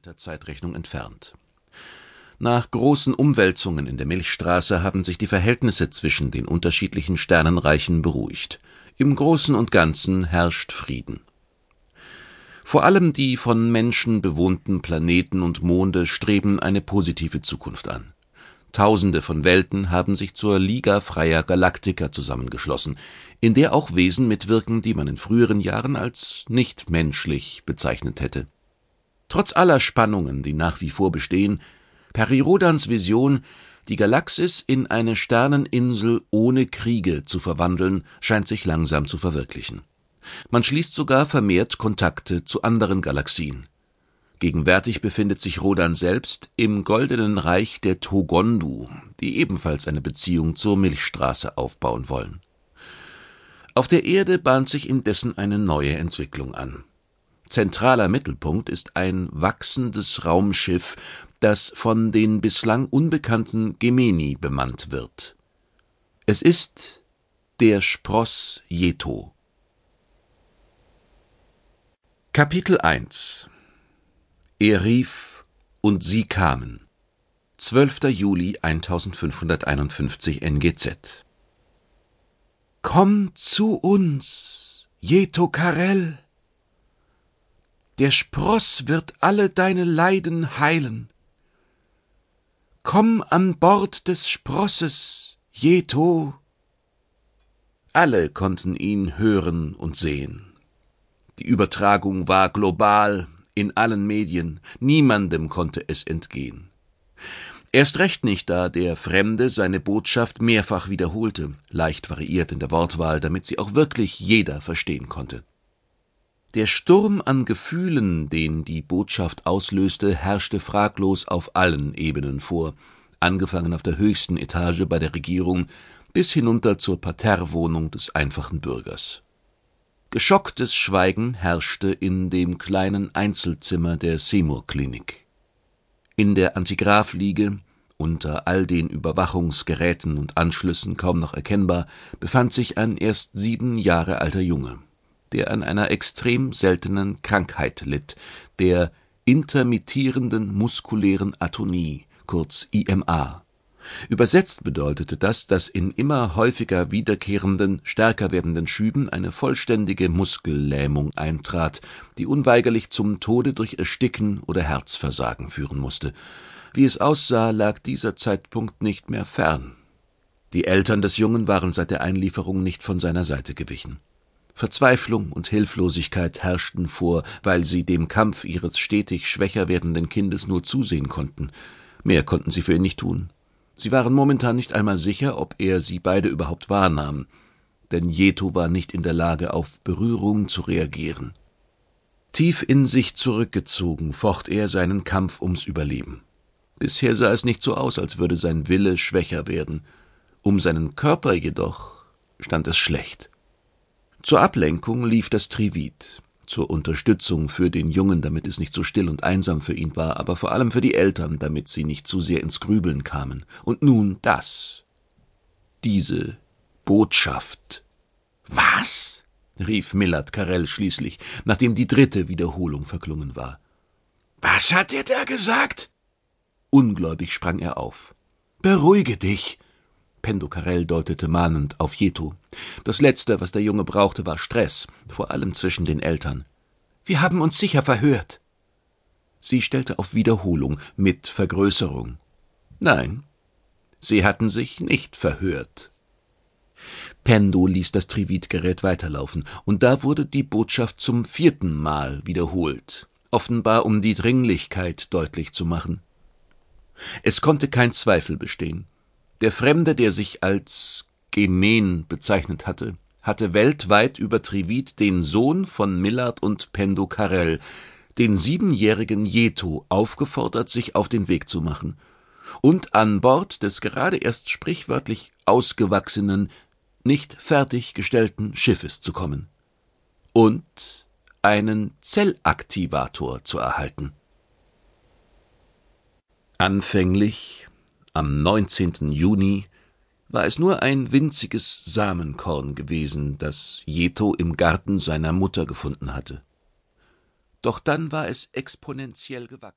alter Zeitrechnung entfernt. Nach großen Umwälzungen in der Milchstraße haben sich die Verhältnisse zwischen den unterschiedlichen Sternenreichen beruhigt. Im Großen und Ganzen herrscht Frieden. Vor allem die von Menschen bewohnten Planeten und Monde streben eine positive Zukunft an. Tausende von Welten haben sich zur Liga freier Galaktiker zusammengeschlossen, in der auch Wesen mitwirken, die man in früheren Jahren als nichtmenschlich bezeichnet hätte. Trotz aller Spannungen, die nach wie vor bestehen, Perirodans Vision, die Galaxis in eine Sterneninsel ohne Kriege zu verwandeln, scheint sich langsam zu verwirklichen. Man schließt sogar vermehrt Kontakte zu anderen Galaxien. Gegenwärtig befindet sich Rodan selbst im Goldenen Reich der Togondu, die ebenfalls eine Beziehung zur Milchstraße aufbauen wollen. Auf der Erde bahnt sich indessen eine neue Entwicklung an. Zentraler Mittelpunkt ist ein wachsendes Raumschiff, das von den bislang unbekannten Gemeni bemannt wird. Es ist der Spross Jeto. Kapitel 1 er rief, und sie kamen. 12. Juli 1551 NGZ Komm zu uns, Jeto Karel. Der Spross wird alle deine Leiden heilen. Komm an Bord des Sprosses, Jeto. Alle konnten ihn hören und sehen. Die Übertragung war global, in allen Medien, niemandem konnte es entgehen. Erst recht nicht, da der Fremde seine Botschaft mehrfach wiederholte, leicht variiert in der Wortwahl, damit sie auch wirklich jeder verstehen konnte. Der Sturm an Gefühlen, den die Botschaft auslöste, herrschte fraglos auf allen Ebenen vor, angefangen auf der höchsten Etage bei der Regierung bis hinunter zur Parterrewohnung des einfachen Bürgers. Geschocktes Schweigen herrschte in dem kleinen Einzelzimmer der Seymour-Klinik. In der Antigraph-Liege, unter all den Überwachungsgeräten und Anschlüssen kaum noch erkennbar, befand sich ein erst sieben Jahre alter Junge, der an einer extrem seltenen Krankheit litt, der intermittierenden muskulären Atonie, kurz IMA Übersetzt bedeutete das, dass in immer häufiger wiederkehrenden, stärker werdenden Schüben eine vollständige Muskellähmung eintrat, die unweigerlich zum Tode durch Ersticken oder Herzversagen führen musste. Wie es aussah, lag dieser Zeitpunkt nicht mehr fern. Die Eltern des Jungen waren seit der Einlieferung nicht von seiner Seite gewichen. Verzweiflung und Hilflosigkeit herrschten vor, weil sie dem Kampf ihres stetig schwächer werdenden Kindes nur zusehen konnten. Mehr konnten sie für ihn nicht tun. Sie waren momentan nicht einmal sicher, ob er sie beide überhaupt wahrnahm, denn Jeto war nicht in der Lage, auf Berührung zu reagieren. Tief in sich zurückgezogen focht er seinen Kampf ums Überleben. Bisher sah es nicht so aus, als würde sein Wille schwächer werden. Um seinen Körper jedoch stand es schlecht. Zur Ablenkung lief das Trivit zur Unterstützung für den Jungen, damit es nicht so still und einsam für ihn war, aber vor allem für die Eltern, damit sie nicht zu sehr ins Grübeln kamen. Und nun das. Diese Botschaft. Was? rief Millard Karel schließlich, nachdem die dritte Wiederholung verklungen war. Was hat er da gesagt? Ungläubig sprang er auf. Beruhige dich, Pendukarell deutete mahnend auf Jeto. Das Letzte, was der Junge brauchte, war Stress, vor allem zwischen den Eltern. Wir haben uns sicher verhört. Sie stellte auf Wiederholung mit Vergrößerung. Nein, sie hatten sich nicht verhört. Pendo ließ das Trivitgerät weiterlaufen, und da wurde die Botschaft zum vierten Mal wiederholt, offenbar um die Dringlichkeit deutlich zu machen. Es konnte kein Zweifel bestehen. Der Fremde, der sich als Gemen bezeichnet hatte, hatte weltweit über Trivit den Sohn von Millard und Pendo Carell, den siebenjährigen Jeto, aufgefordert, sich auf den Weg zu machen und an Bord des gerade erst sprichwörtlich ausgewachsenen, nicht fertiggestellten Schiffes zu kommen und einen Zellaktivator zu erhalten. Anfänglich am 19. Juni war es nur ein winziges Samenkorn gewesen, das Jeto im Garten seiner Mutter gefunden hatte. Doch dann war es exponentiell gewachsen.